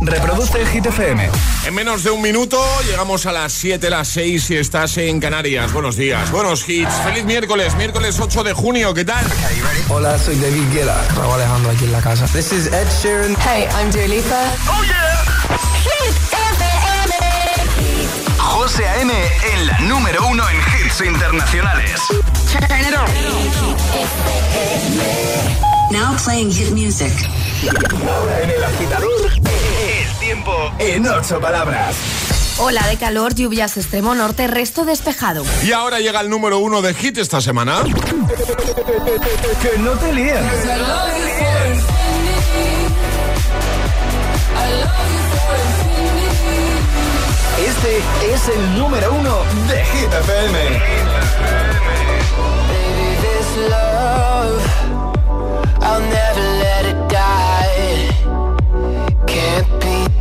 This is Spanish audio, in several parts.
Reproduce Hit FM. En menos de un minuto llegamos a las 7, las 6 si estás en Canarias. Buenos días, buenos hits. Feliz miércoles, miércoles 8 de junio. ¿Qué tal? Hola, soy David Guetta. Raúl Alejandro aquí en la casa. This is Ed Sheeran. Hey, I'm Dua Lipa. Oh yeah. Hit FM. José A.M. en la número uno en hits internacionales. Turn it on. Now playing hit music. Ahora en el agitador, el tiempo en ocho palabras. Ola de calor, lluvias extremo norte, resto despejado. Y ahora llega el número uno de hit esta semana. Que no te líen. Este es el número uno de Hit FM. Baby, this love, I'll never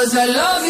Cause I love you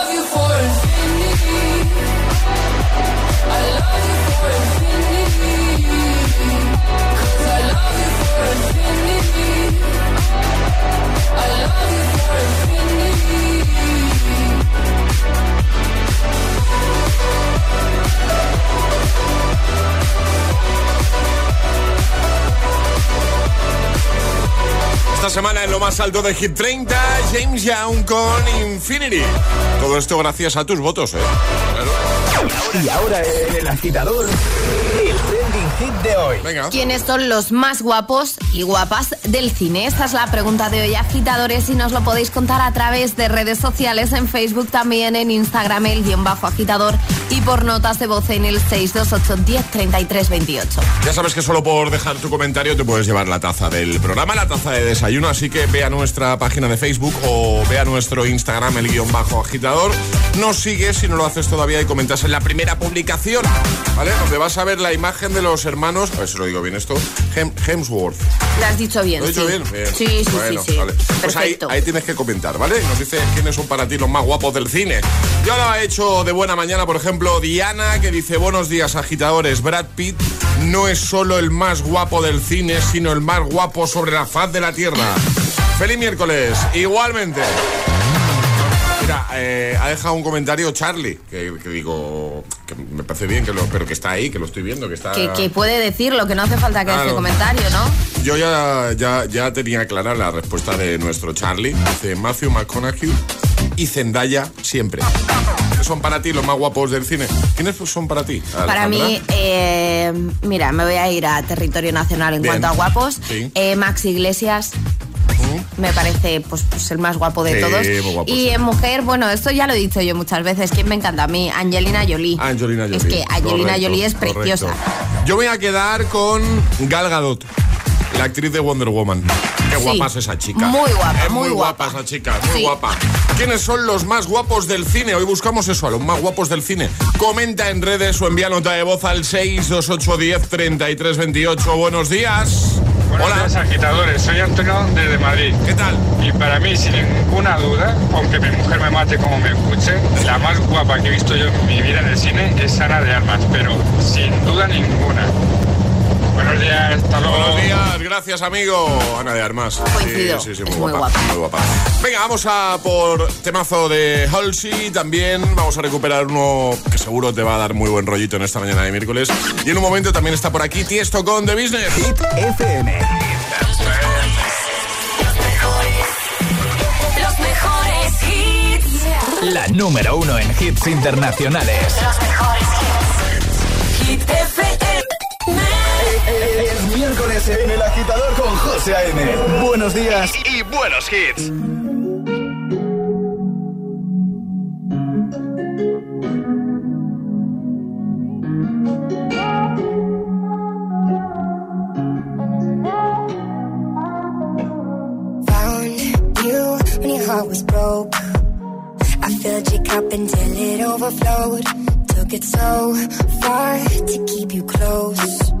Esta semana en lo más alto de Hit 30, James Young con Infinity. Todo esto gracias a tus votos, ¿eh? Y ahora el agitador, hit de hoy. Venga. ¿Quiénes son los más guapos y guapas del cine? Esta es la pregunta de hoy, agitadores, y nos lo podéis contar a través de redes sociales, en Facebook también, en Instagram, el guion bajo agitador, y por notas de voz en el 628 10 33 28. Ya sabes que solo por dejar tu comentario te puedes llevar la taza del programa, la taza de desayuno, así que ve a nuestra página de Facebook o ve a nuestro Instagram, el guion bajo agitador. Nos sigues si no lo haces todavía y comentas en la primera publicación, ¿vale? Donde vas a ver la imagen de los hermanos, a ver si lo digo bien esto, Hem- Hemsworth. Lo has dicho bien. ¿Lo he dicho sí. bien? Bien. Sí, sí, Bueno, sí, sí. vale. Pues ahí, tienes que comentar, ¿vale? Nos dice quiénes son para ti los más guapos del cine. Yo lo he hecho de buena mañana, por ejemplo, Diana, que dice, buenos días, agitadores. Brad Pitt no es solo el más guapo del cine, sino el más guapo sobre la faz de la Tierra. Feliz miércoles, igualmente. Mira, eh, ha dejado un comentario Charlie, que, que digo, que me parece bien, que lo, pero que está ahí, que lo estoy viendo, que está... Que, que puede decirlo, que no hace falta que Claro. deje comentario, ¿no? Yo ya, ya, ya tenía clara la respuesta de nuestro Charlie. Dice Matthew McConaughey y Zendaya siempre. ¿Qué son para ti los más guapos del cine? ¿Quiénes son para ti? Para mí, eh, mira, me voy a ir a territorio nacional en Bien. cuanto a guapos. Sí. Eh, Max Iglesias me parece pues, pues el más guapo de Sí, todos. guapo, y sí. en mujer, bueno, esto ya lo he dicho yo muchas veces. ¿Quién me encanta a mí? Angelina Jolie. Angelina Jolie. Es que Angelina Correcto, Jolie es correcto. preciosa. Yo voy a quedar con Gal Gadot, la actriz de Wonder Woman. Qué Sí. guapa es esa chica. Muy guapa, Es muy, muy guapa. guapa. esa chica, muy Sí. guapa. ¿Quiénes son los más guapos del cine? Hoy buscamos eso, a los más guapos del cine. Comenta en redes o envía nota de voz al 62810 3328. Buenos días. Buenos Hola. días, agitadores. Soy Antonio desde Madrid. ¿Qué tal? Y para mí, sin ninguna duda, aunque mi mujer me mate como me escuche, la más guapa que he visto yo en mi vida en el cine es Ana de Armas, pero sin duda ninguna. Buenos días, hasta luego. Buenos días, gracias amigo. Ana de Armas. Coincido, Sí, sí, sí, es muy, muy guapa, muy guapa. Venga, vamos a por temazo de Halsey. También vamos a recuperar uno que seguro te va a dar muy buen rollito en esta mañana de miércoles. Y en un momento también está por aquí Tiesto con The Business. Hit FM. Los mejores hits. La número uno en hits internacionales. Los mejores hits. Miércoles en el agitador con José A.M. Buenos días y buenos hits. Found you when your heart was broke. I filled your cup until it overflowed. Took it so far to keep you close.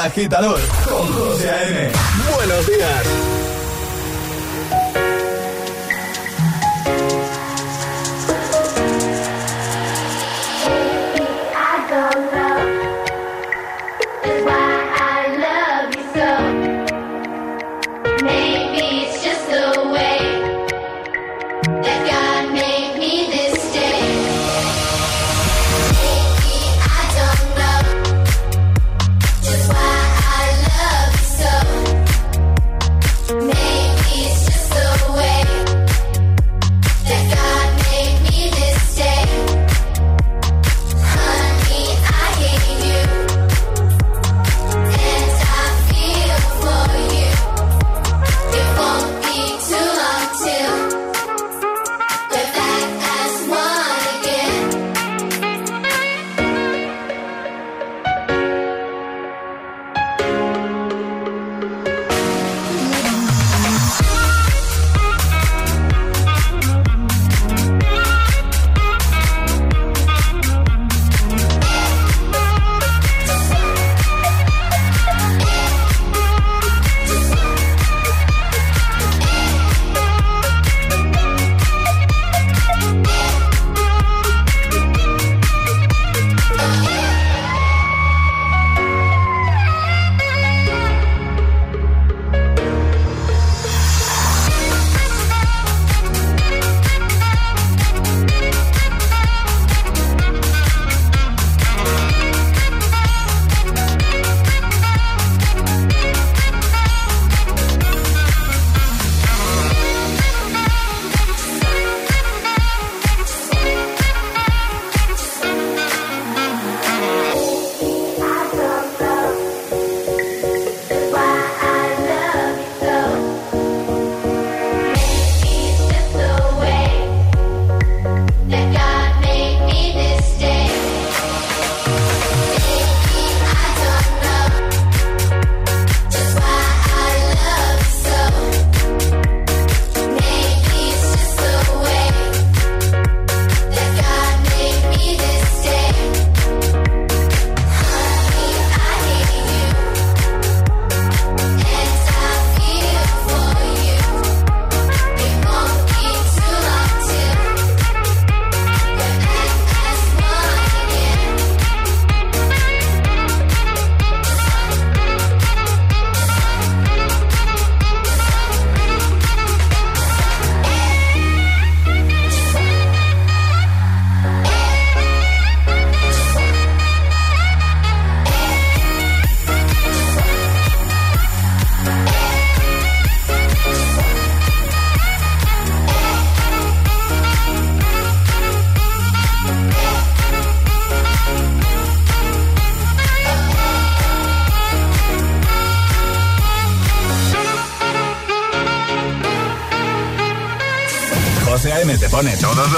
agitador con José A.M. Buenos días.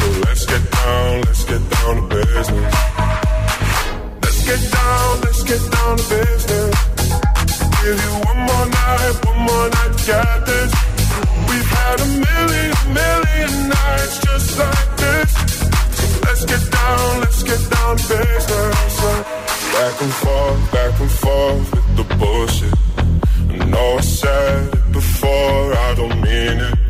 So let's get down, let's get down to business. Let's get down, let's get down to business. Give you one more night, one more night this. We've had a million, million nights just like this. Let's get down, let's get down to business. Back and forth, back and forth with the bullshit. I know I said before, I don't mean it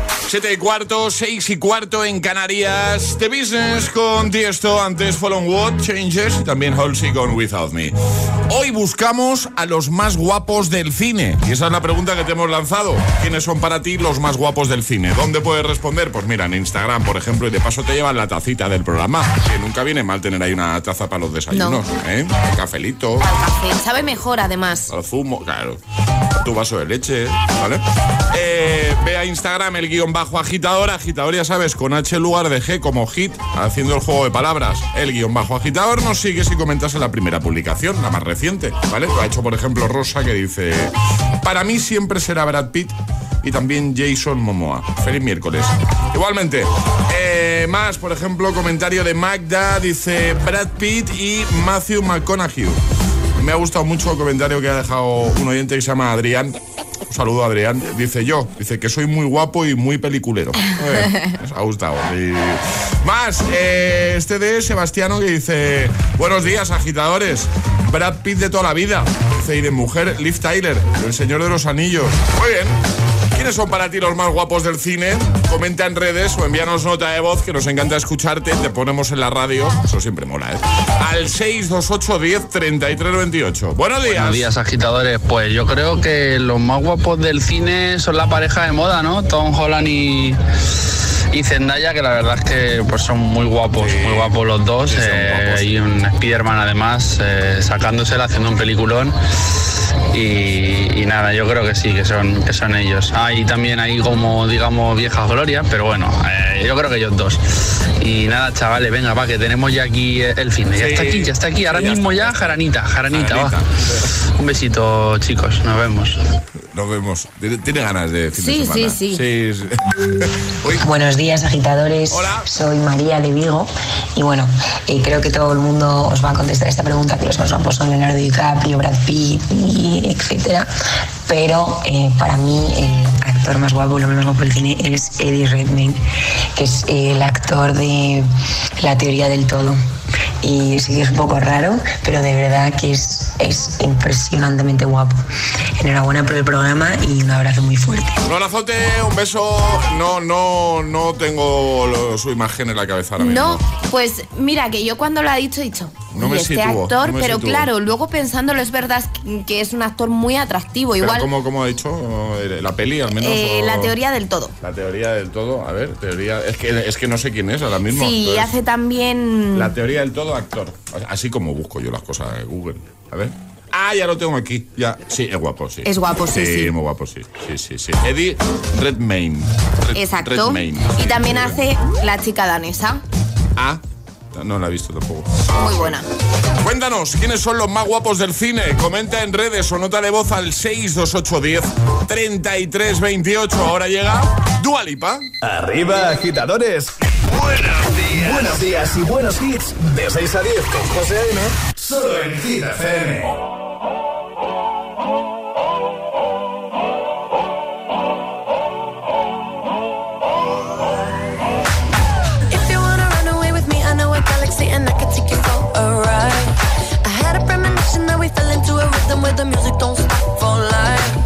7 y cuarto, 6 y cuarto en Canarias. The Business con Tiesto, antes Follow What Changes y también Halsey con Without Me. Hoy buscamos a los más guapos del cine. Y esa es la pregunta que te hemos lanzado. ¿Quiénes son para ti los más guapos del cine? ¿Dónde puedes responder? Pues mira, en Instagram, por ejemplo, y de paso te llevan la tacita del programa. Que nunca viene mal tener ahí una taza para los desayunos. ¿eh? El cafelito. Al café. Sabe mejor, además. Al zumo, claro. Tu vaso de leche, ¿vale? Eh, ve a Instagram el guion bajo agitador. Agitador, ya sabes, con H lugar de G como hit, haciendo el juego de palabras. El guion bajo agitador nos sigues y comentas en la primera publicación, la más reciente, ¿vale? Lo ha hecho, por ejemplo, Rosa, que dice: Para mí siempre será Brad Pitt y también Jason Momoa. Feliz miércoles. Igualmente, eh, más, por ejemplo, comentario de Magda, dice Brad Pitt y Matthew McConaughey. Me ha gustado mucho el comentario que ha dejado un oyente que se llama Adrián. Un saludo, Adrián. Dice yo, dice que soy muy guapo y muy peliculero. Eh, ha gustado. Más, eh, este de Sebastiano que dice: Buenos días, agitadores. Brad Pitt de toda la vida. Dice, y de mujer, Liv Tyler, el señor de los anillos. Muy bien. ¿Quiénes son para ti los más guapos del cine? Comenta en redes o envíanos nota de voz que nos encanta escucharte. Te ponemos en la radio. Eso siempre mola, ¿eh? Al 628 10 33 28. Buenos días. Buenos días, agitadores. Pues yo creo que los más guapos del cine son la pareja de moda, ¿no? Tom Holland y, y Zendaya, que la verdad es que pues son muy guapos, muy guapos los dos. eh, y un Spiderman además eh, sacándosela, haciendo un peliculón. Y, y nada, yo creo que sí, que son, que son ellos. Hay también ahí como, digamos, viejas glorias, pero bueno, eh, yo creo que ellos dos. Y nada, chavales, venga, va, que tenemos ya aquí eh, el fin. Ya Sí. está aquí, ya está aquí. Ahora Ya mismo está. ya, Jaranita, Jaranita, Jaranita. va. Un besito, chicos, nos vemos. Nos vemos. Tiene, ganas de fin Sí, de semana. sí, sí. sí. sí. Uy, Buenos días, agitadores. Hola. Soy María de Vigo. Y bueno, eh, creo que todo el mundo os va a contestar esta pregunta, que los más guapos son Leonardo DiCaprio, Brad Pitt, y etcétera. Pero eh, para mí el actor más guapo, el hombre más guapo del cine es Eddie Redmayne, que es el actor de La teoría del todo. Y sí que es un poco raro, pero de verdad que es, es impresionantemente guapo. Enhorabuena por el programa y un abrazo muy fuerte. un abrazote, un beso. No, no, no tengo lo- su imagen en la cabeza ahora No, mismo. pues mira que yo cuando lo ha dicho he dicho. No "Uy, me este sitúo, actor, no me pero sitúo. claro, luego pensándolo es verdad que- es un actor muy atractivo. Pero Igual como, como ha dicho, eh, la peli al menos. eh, o- la teoría del todo. La teoría del todo. A ver, teoría. Es que, es que no sé quién es ahora mismo. Sí, entonces, hace también. La teoría del todo, actor. Así como busco yo las cosas en Google. A ver. Ah, ya lo tengo aquí. Ya. Sí, es guapo, sí. Es guapo, sí, sí. muy guapo, sí. Sí, sí, sí. Eddie Redmayne. Red- Exacto. Redmayne. Y también hace la chica danesa. Ah, no la he visto tampoco. Muy buena. Cuéntanos, ¿quiénes son los más guapos del cine? Comenta en redes o nota de voz al 62810 3328. Ahora llega Dualipa. Arriba, agitadores. Buenos días. Buenos días y buenos hits. De 6 a 10 con José A.M. Solo en Hit FM. Rhythm where the music don't stop for life.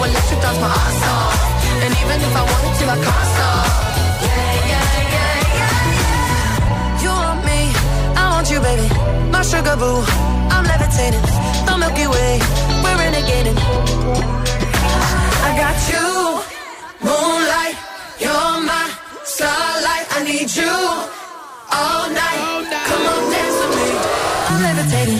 Feeling so electric, dance my ass off. And even if I wanted to, I can't stop. Yeah, yeah, yeah, yeah. You want me, I want you, baby. My sugar boo, I'm levitating. The Milky Way, we're renegading. I got you, moonlight. You're my starlight. I need you all night. Come on, dance with me. I'm levitating.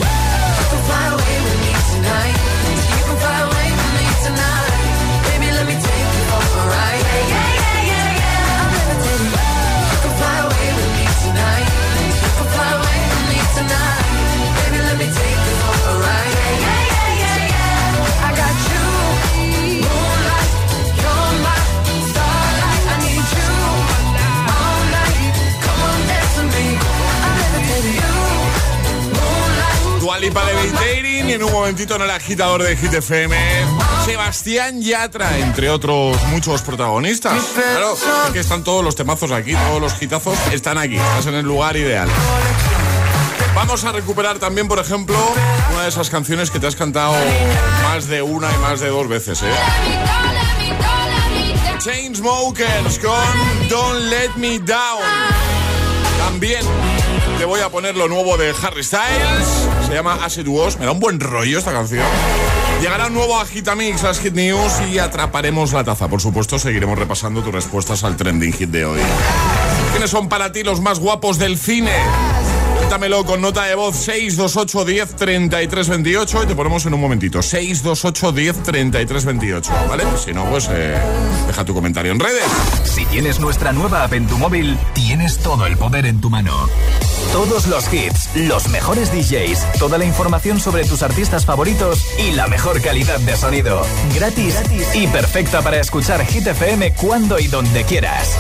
Dualipa Levitating y en un momentito en el agitador de Hit FM, Sebastián Yatra, entre otros muchos protagonistas. Claro, que están todos los temazos aquí, todos los hitazos están aquí, estás en el lugar ideal. Vamos a recuperar también, por ejemplo, una de esas canciones que te has cantado más de una y más de dos veces, ¿eh? Chainsmokers con Don't Let Me Down. También te voy a poner lo nuevo de Harry Styles. Se llama Acid Wash. Me da un buen rollo esta canción. Llegará un nuevo Agitamix, las Hit News y atraparemos la taza. Por supuesto, seguiremos repasando tus respuestas al trending hit de hoy. ¿Quiénes son para ti los más guapos del cine? Cuéntamelo con nota de voz 628 10 33 28 y te ponemos en un momentito. 628 10 33 28, ¿vale? Si no, pues eh, deja tu comentario en redes. Si tienes nuestra nueva app en tu móvil, tienes todo el poder en tu mano. Todos los hits, los mejores DJs, toda la información sobre tus artistas favoritos y la mejor calidad de sonido. Gratis, gratis y perfecta para escuchar Hit FM cuando y donde quieras.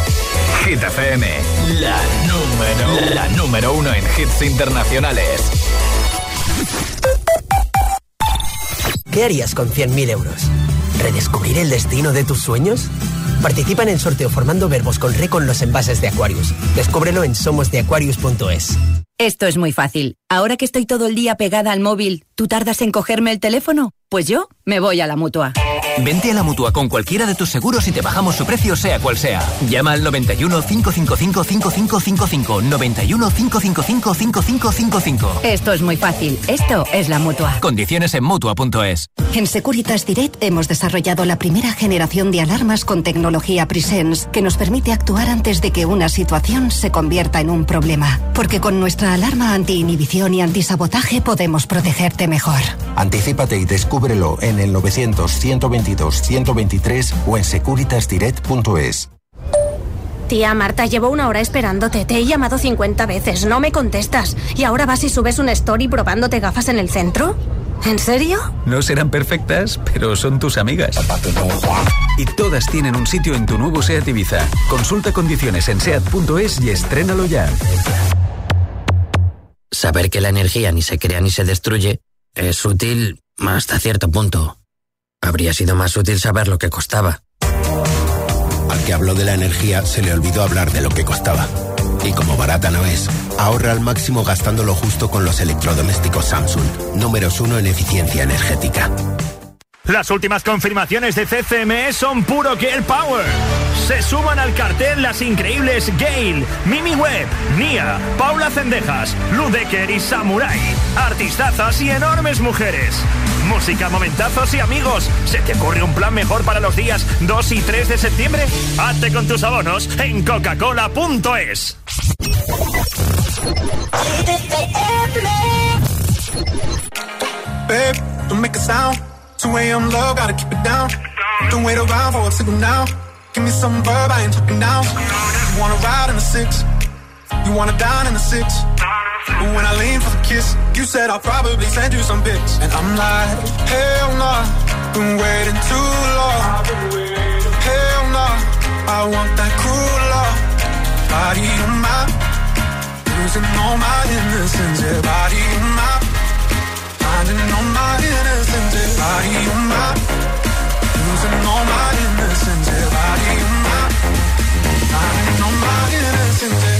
Hit FM, la número, la número uno en hits internacionales. ¿Qué harías con 100.000 euros? ¿Redescubrir el destino de tus sueños? Participa en el sorteo formando verbos con re con los envases de Aquarius. Descúbrelo en somosdeaquarius.es. Esto es muy fácil. Ahora que estoy todo el día pegada al móvil, ¿tú tardas en cogerme el teléfono? Pues yo me voy a la mutua. Vente a la mutua con cualquiera de tus seguros y te bajamos su precio, sea cual sea. Llama al 91 555 5555. 91 555 5555. Esto es muy fácil. Esto es la mutua. Condiciones en mutua.es. En Securitas Direct hemos desarrollado la primera generación de alarmas con tecnología Presence que nos permite actuar antes de que una situación se convierta en un problema. Porque con nuestra alarma anti-inhibición y antisabotaje podemos protegerte mejor. Anticípate y descúbrelo en el 900-122-123 o en securitasdirect.es. Tía Marta, llevo una hora esperándote. Te he llamado 50 veces, no me contestas. ¿Y ahora vas y subes una story probándote gafas en el centro? ¿En serio? No serán perfectas, pero son tus amigas. Y todas tienen un sitio en tu nuevo SEAT Ibiza. Consulta condiciones en SEAT.es y estrénalo ya. Saber que la energía ni se crea ni se destruye es útil hasta cierto punto. Habría sido más útil saber lo que costaba. Al que habló de la energía se le olvidó hablar de lo que costaba. Y como barata no es, ahorra al máximo gastando lo justo con los electrodomésticos Samsung, números uno en eficiencia energética. Las últimas confirmaciones de CCME son puro Girl Power. Se suman al cartel las increíbles Gail, Mimi Webb, Nia, Paula Cendejas, Ludecker y Samurai. Artistazas y enormes mujeres. Música, momentazos y amigos. ¿Se te ocurre un plan mejor para los días 2 y 3 de septiembre? Hazte con tus abonos en coca-cola.es. Babe, don't make. 2 a.m. low, gotta keep it down. Don't wait around for a signal now. Give me some verb, I ain't talking now. You wanna ride in the six? You wanna dine in the six? But when I lean for the kiss, you said I'll probably send you some pics. And I'm like, hell nah, been waiting too long. Hell nah, I want that cruel love. Body on my, losing all my innocence. Yeah, body on my, finding all my innocence. My, losing all my innocence. Yeah, body all my innocence.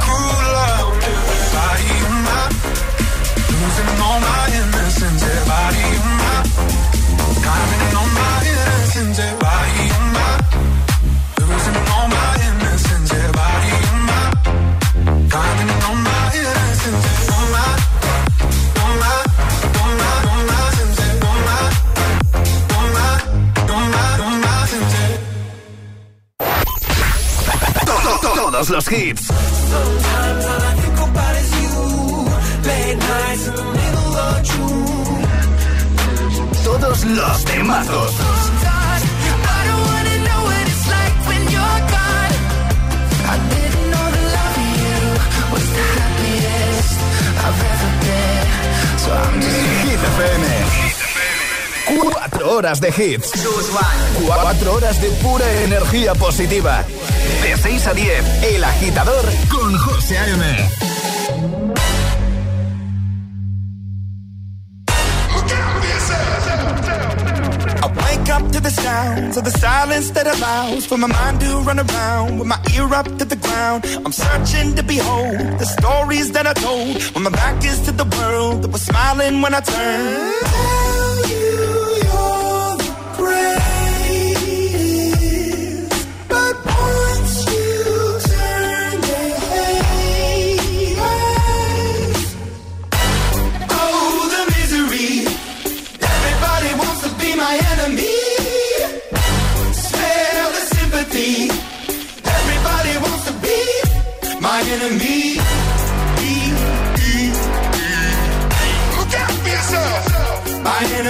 ever been. So I'm just Hit FM. Cuatro horas de hits. Cuatro horas de pura energía positiva. De 6 a 10, El Agitador con José A.M. Up to the sounds of the silence that allows for my mind to run around with my ear up to the ground. I'm searching to behold the stories that I told when my back is to the world that was smiling when I turned.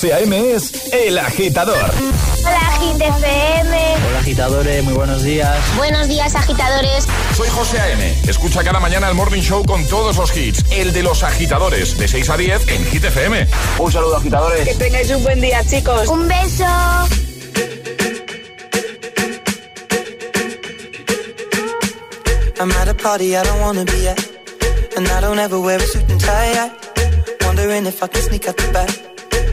José A.M. es El Agitador. Hola, Agit FM. Hola agitadores, muy buenos días. Buenos días, agitadores. Soy José A.M. Escucha cada mañana el Morning Show con todos los hits. El de los agitadores, de 6 a 10 en Hit FM. Un saludo agitadores. Que tengáis un buen día, chicos. Un beso. I'm at a party I don't wanna be at. And I don't ever wear a suit and tie. I wondering if I can sneak out the back.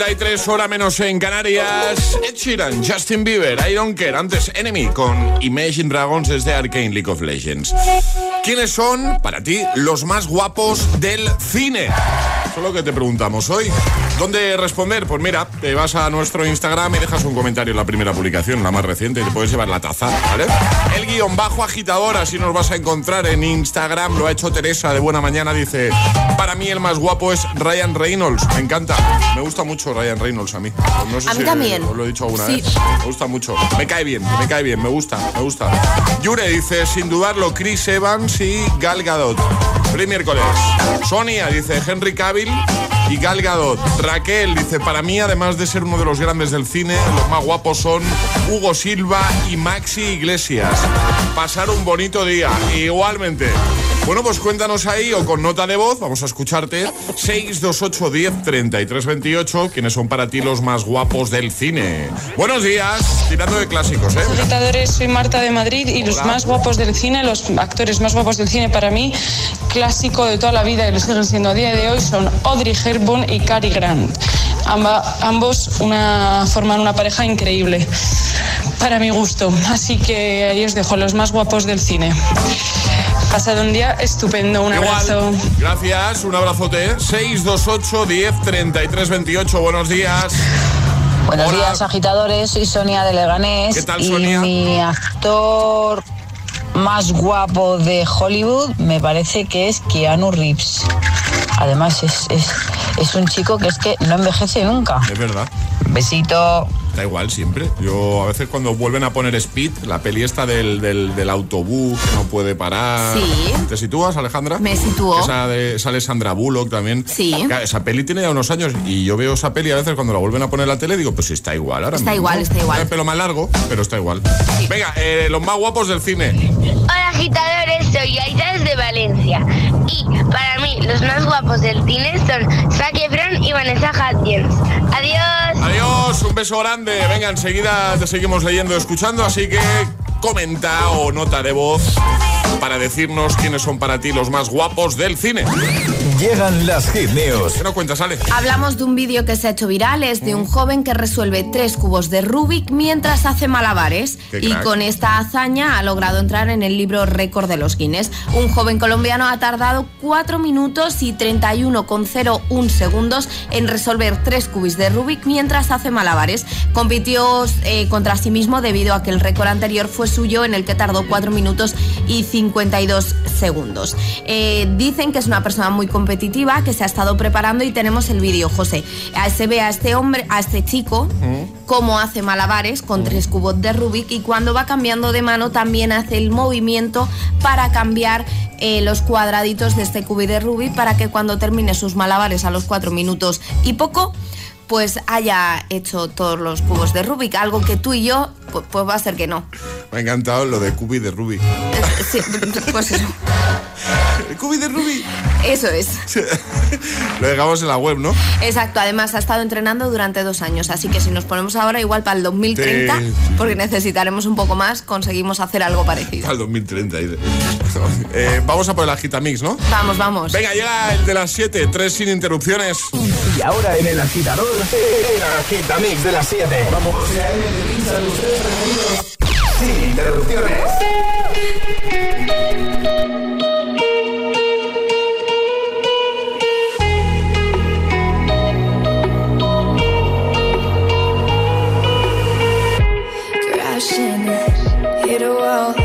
33, hora menos en Canarias. Ed Sheeran, Justin Bieber, Iron Care, antes Enemy con Imagine Dragons desde Arcane League of Legends. ¿Quiénes son, para ti, los más guapos del cine? Solo que te preguntamos hoy. ¿Dónde responder? Pues mira, te vas a nuestro Instagram y dejas un comentario en la primera publicación, la más reciente, y te puedes llevar la taza, ¿vale? El guion bajo agitador, así nos vas a encontrar en Instagram, lo ha hecho Teresa de Buena Mañana, dice, para mí el más guapo es Ryan Reynolds, me encanta, me gusta mucho mucho Ryan Reynolds a mí. No sé A mí si también. Os lo he dicho alguna Sí. vez. Me gusta mucho. Me cae bien, me cae bien, me gusta, me gusta. Yure dice, sin dudarlo, Chris Evans y Gal Gadot. Feliz miércoles. Sonia dice, Henry Cavill y Gal Gadot. Raquel dice, para mí, además de ser uno de los grandes del cine, los más guapos son Hugo Silva y Maxi Iglesias. Pasar un bonito día. Igualmente. Bueno, pues cuéntanos ahí o con nota de voz, vamos a escucharte. 628 10 33 28, quienes son para ti los más guapos del cine. Buenos días, tirando de clásicos, ¿eh? Agitadores, soy Marta de Madrid y los más guapos del cine, los actores más guapos del cine para mí, clásico de toda la vida y lo siguen siendo a día de hoy, son Audrey Hepburn y Cary Grant. Amba- ambos una, forman una pareja increíble, para mi gusto. Así que ahí os dejo los más guapos del cine. Pasado un día estupendo, un abrazo. Gracias, un abrazote. 628 10 33 28, buenos días. Buenos Hola. días, agitadores. Soy Sonia de Leganés. ¿Qué tal, y Sonia? mi actor más guapo de Hollywood me parece que es Keanu Reeves. Además, es, es, es un chico que es que no envejece nunca. Es verdad. Besito. Da igual siempre. Yo a veces cuando vuelven a poner Speed, la peli esta del, del, del autobús que no puede parar. Sí. ¿Te sitúas, Alejandra? Me sitúo. Esa de, sale Sandra Bullock también. Sí. Claro, esa peli tiene ya unos años y yo veo esa peli a veces cuando la vuelven a poner en la tele digo, pues está igual ahora Está mismo. igual, está igual. Tiene el pelo más largo, pero está igual. Venga, eh, los más guapos del cine. Hola agitadores, soy Aida desde Valencia y para mí los más guapos del cine son Zac Efron y Vanessa Hudgens. Adiós. Adiós, un beso grande. Venga, enseguida te seguimos leyendo escuchando, así que comenta o nota de voz para decirnos quiénes son para ti los más guapos del cine. Llegan las hit news. ¿Qué nos cuentas, Ale? Hablamos de un vídeo que se ha hecho viral, es de un joven que resuelve tres cubos de Rubik mientras hace malabares Qué y crack. con esta hazaña ha logrado entrar en el libro récord de los Guinness. Un joven colombiano ha tardado 4 minutos y 31,01 segundos en resolver tres cubos de Rubik mientras hace malabares. Compitió eh, contra sí mismo debido a que el récord anterior fue suyo en el que tardó 4 minutos y 52 segundos. Eh, dicen que es una persona muy competitiva, que se ha estado preparando y tenemos el vídeo, José. Eh, Se ve a este hombre, a este chico, cómo hace malabares con tres cubos de Rubik y cuando va cambiando de mano también hace el movimiento para cambiar eh, los cuadraditos de este cubo de Rubik para que cuando termine sus malabares a los cuatro minutos y poco pues haya hecho todos los cubos de Rubik, algo que tú y yo, pues, pues va a ser que no. Me ha encantado lo de Cubi de Ruby. Sí, pues eso. El Cubi de Ruby. Eso es. Lo dejamos en la web, ¿no? Exacto, además ha estado entrenando durante dos años, así que si nos ponemos ahora igual para el 2030, Sí. porque necesitaremos un poco más, conseguimos hacer algo parecido. Al 2030. dice. Eh, vamos a por el agitamix, ¿no? Vamos, vamos. Venga, llega el de las 7, tres sin interrupciones. Y ahora en el agitador, el agitamix de las 7. Vamos. Sin interrupciones. Hit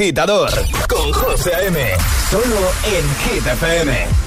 agitador con José A.M. Solo en Hit.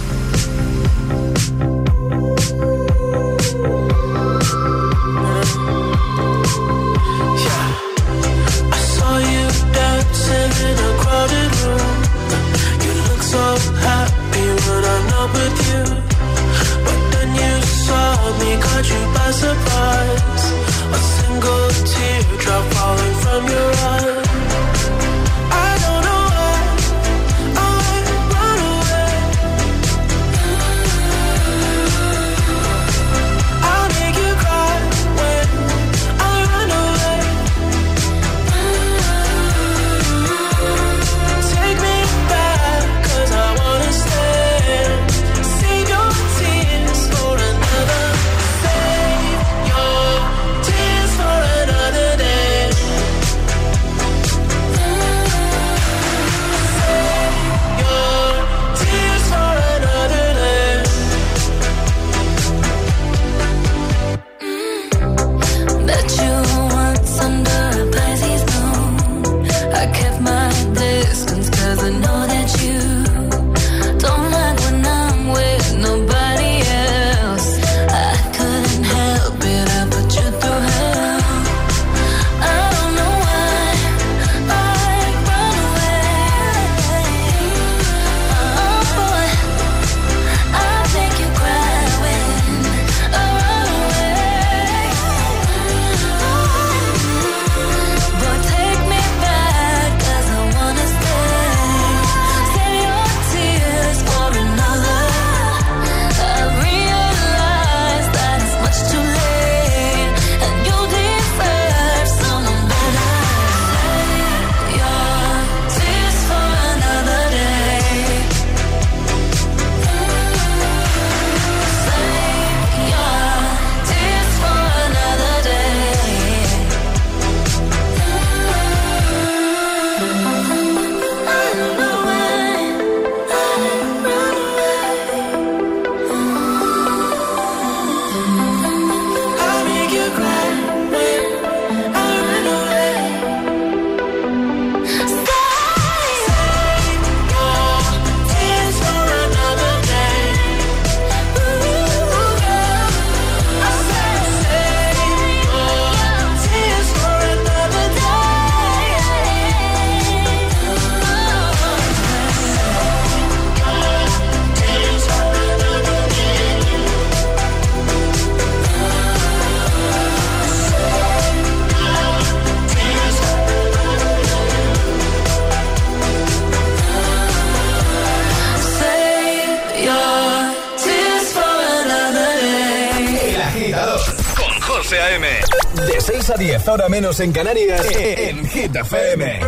Ahora menos en Canarias, en Hit FM.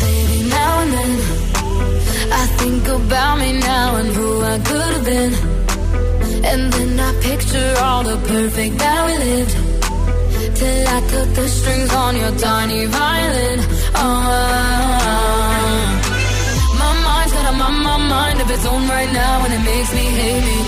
Baby, now and then, I think about me now and who I could have been. And then I picture all the perfect that we lived. Till I cut the strings on your tiny violin. Oh, my mind's got a my, my mind of its own right now, and it makes me hate me.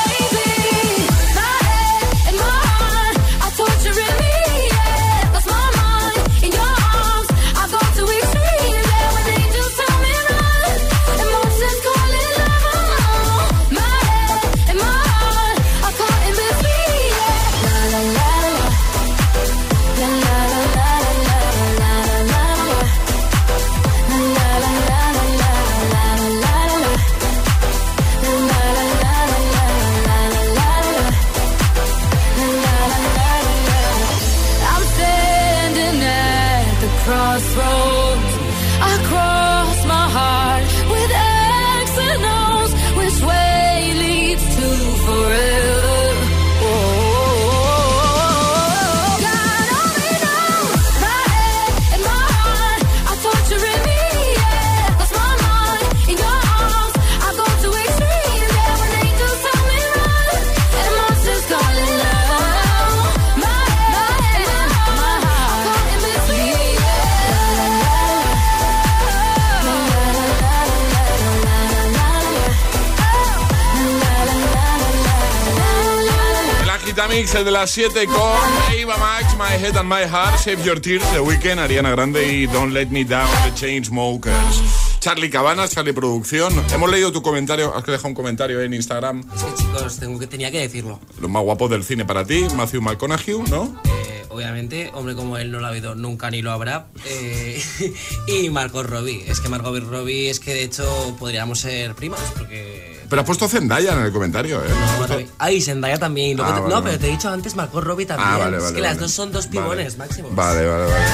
Agitamix, el de las 7 con Eva Max, My Head and My Heart, Save Your Tears, The Weeknd, Ariana Grande y Don't Let Me Down, The Chainsmokers. Charlie Cabanas, Charlie Producción. Hemos leído tu comentario, has que dejar un comentario en Instagram. Es que chicos, tengo que, tenía que decirlo. Los más guapos del cine para ti, Matthew McConaughey, ¿no? Eh, obviamente, hombre como él no lo ha habido nunca ni lo habrá. Eh, y Margot Robbie. Es que Margot Robbie es que de hecho podríamos ser primas porque... Pero has puesto Zendaya en el comentario, ¿eh? Ah, y Zendaya también. Ah, te- vale, no, vale. pero te he dicho antes Margot Robbie también. Ah, vale, es vale, que las vale. dos son dos Vale. pibones máximos. Vale, vale, vale.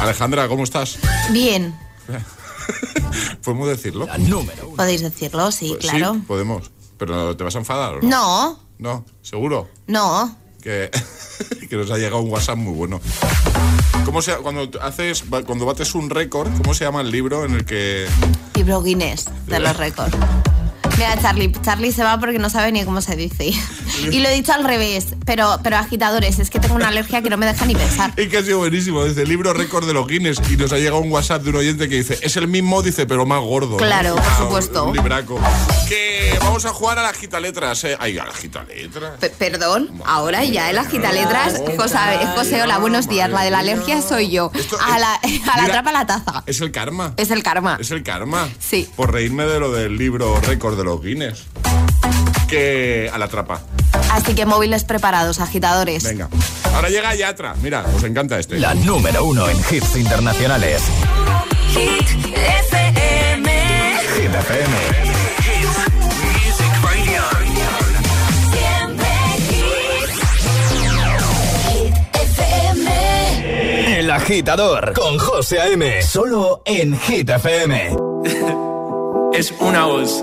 Alejandra, ¿cómo estás? Bien, ¿Podemos decirlo? podéis decirlo, sí, Pues claro. Sí, podemos. Pero ¿te vas a enfadar o no? No, No, seguro. no. que, que nos ha llegado un WhatsApp muy bueno. ¿Cómo se, cuando haces, cuando bates un récord, ¿cómo se llama el libro en el que Libro Guinness de los récords. Mira, Charlie, Charlie se va porque no sabe ni cómo se dice. Y lo he dicho al revés, pero, pero agitadores, es que tengo una alergia que no me deja ni pensar. Y que ha sido buenísimo, dice libro récord de los Guinness y nos ha llegado un WhatsApp de un oyente que dice, es el mismo, dice, pero más gordo. ¿no? Claro, por Ah, supuesto. Un libraco. Que vamos a jugar a la gitaletras, eh. Ay, a la gitaletras. Perdón, ahora ya en las gitaletras, José, José, hola, buenos días. La de la alergia soy yo. A la, a la Mira. trapa la taza. Es el karma. Es el karma. Es el karma. Sí. Por reírme de lo del libro récord de los Guinness. Que a la trapa. Así que móviles preparados, agitadores. Venga. Ahora llega Yatra. Mira, os encanta este. La número uno en hits internacionales. Hit FM. Hit FM. Siempre hit. Hit FM. El agitador con José A.M. Solo en Hit FM. es una voz.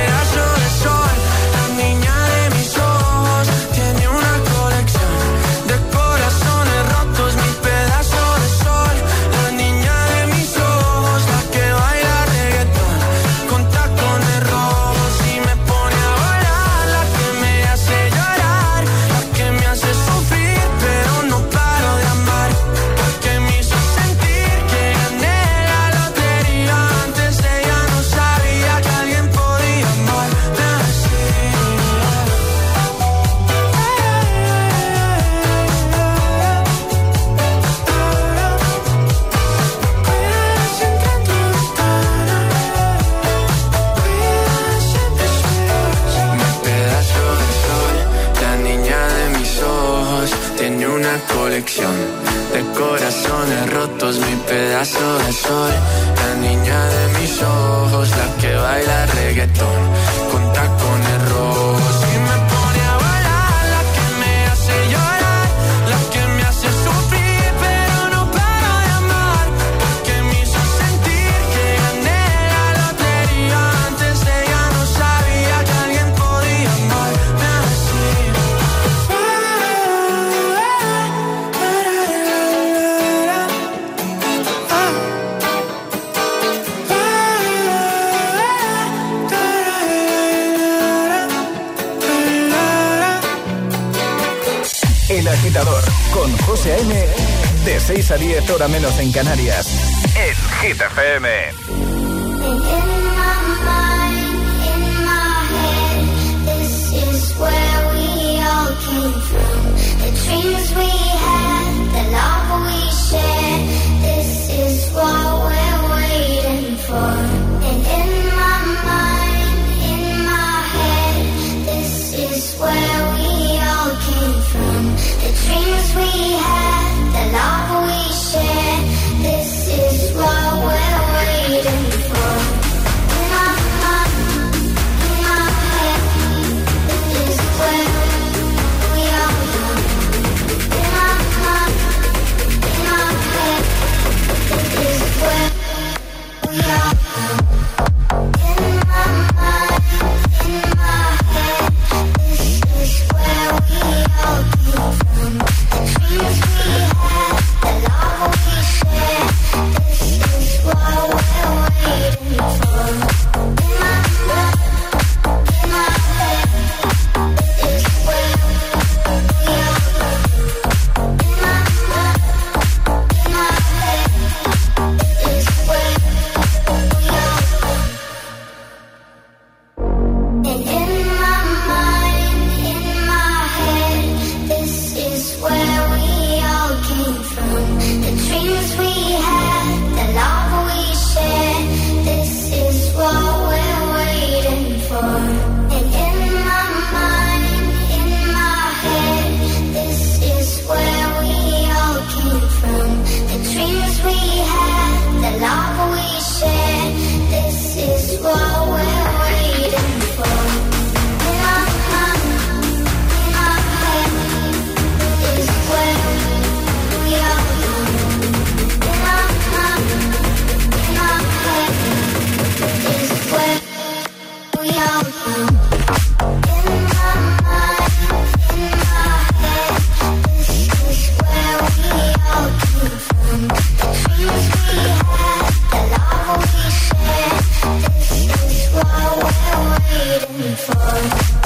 fine.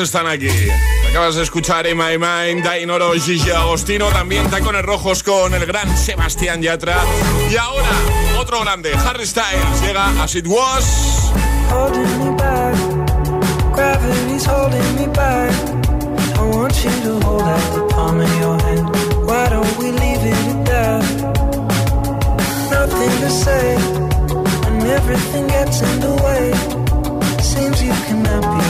están aquí. Acabas de escuchar In My Mind, Dainoro, Gigi Agostino, también Tacones Rojos con el gran Sebastián Yatra. Y ahora, otro grande, Harry Styles, llega As It Was. Holding me back, gravity's holding me back. I want you to hold out the palm of your hand. Why don't we leave it at that? Nothing to say, and everything gets in the way. Seems you cannot be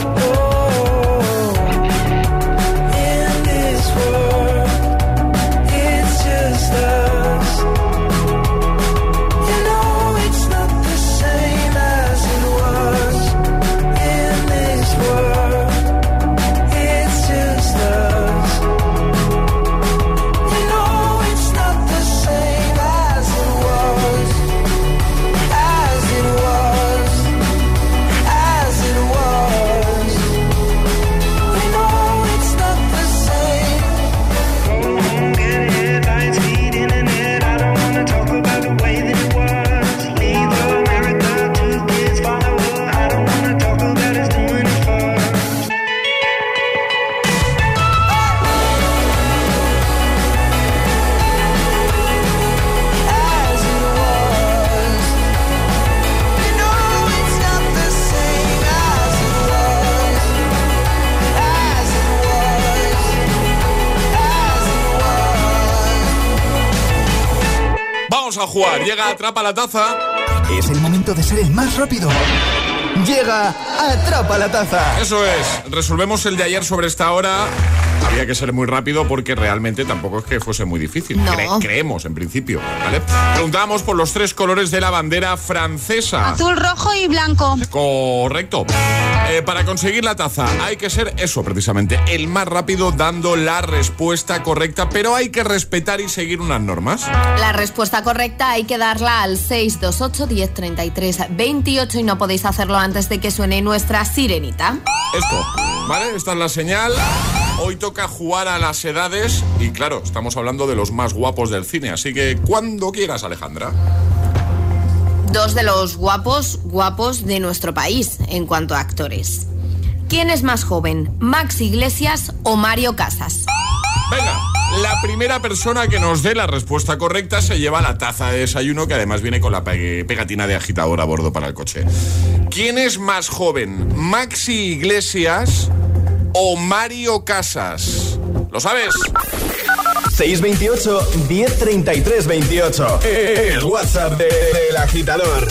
Atrapa la Taza. Es el momento de ser el más rápido. Llega Atrapa la Taza. Eso es. Resolvemos el de ayer sobre esta hora. Había que ser muy rápido porque realmente tampoco es que fuese muy difícil. No. Cre- creemos, en principio. ¿vale? Preguntábamos por los tres colores de la bandera francesa. Azul, rojo y blanco. Correcto. Eh, para conseguir la taza hay que ser eso precisamente, el más rápido dando la respuesta correcta, pero hay que respetar y seguir unas normas. La respuesta correcta hay que darla al 628 1033 28 y no podéis hacerlo antes de que suene nuestra sirenita. Esto, ¿vale? Esta es la señal. Hoy toca jugar a las edades y claro, estamos hablando de los más guapos del cine, así que cuando quieras, Alejandra. Dos de los guapos, guapos de nuestro país en cuanto a actores. ¿Quién es más joven, Max Iglesias o Mario Casas? Venga, la primera persona que nos dé la respuesta correcta se lleva la taza de desayuno que además viene con la pe- pegatina de agitador a bordo para el coche. ¿Quién es más joven, Maxi Iglesias o Mario Casas? ¿Lo sabes? 628 1033 28. El WhatsApp de- del agitador.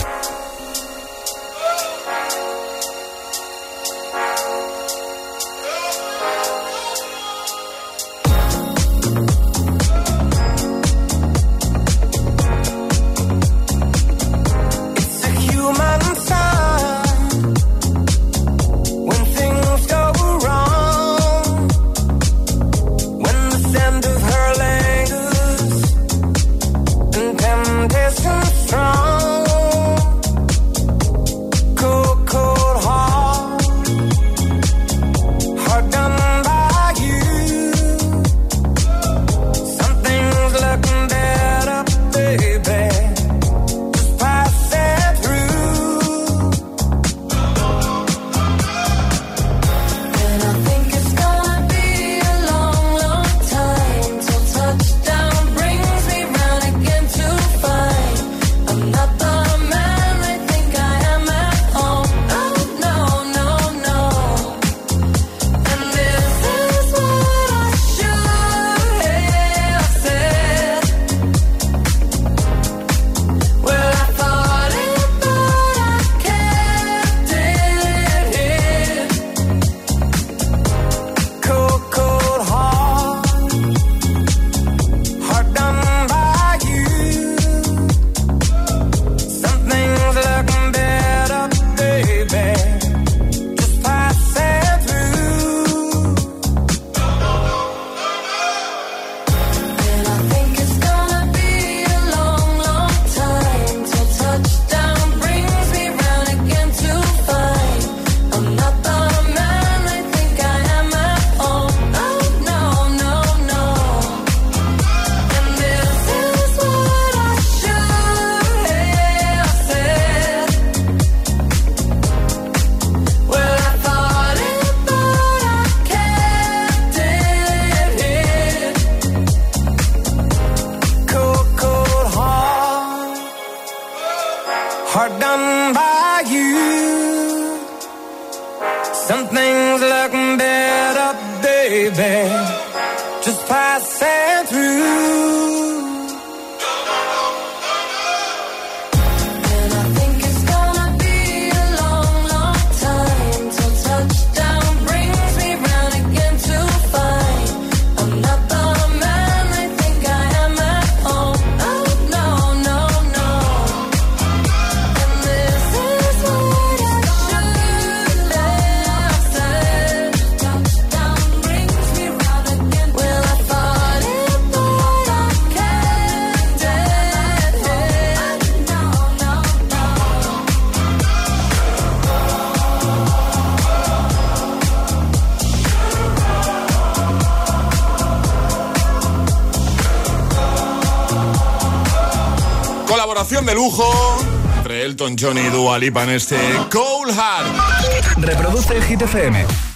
Elton John y Dua Lipa este Cold Heart. Reproduce el Hit FM.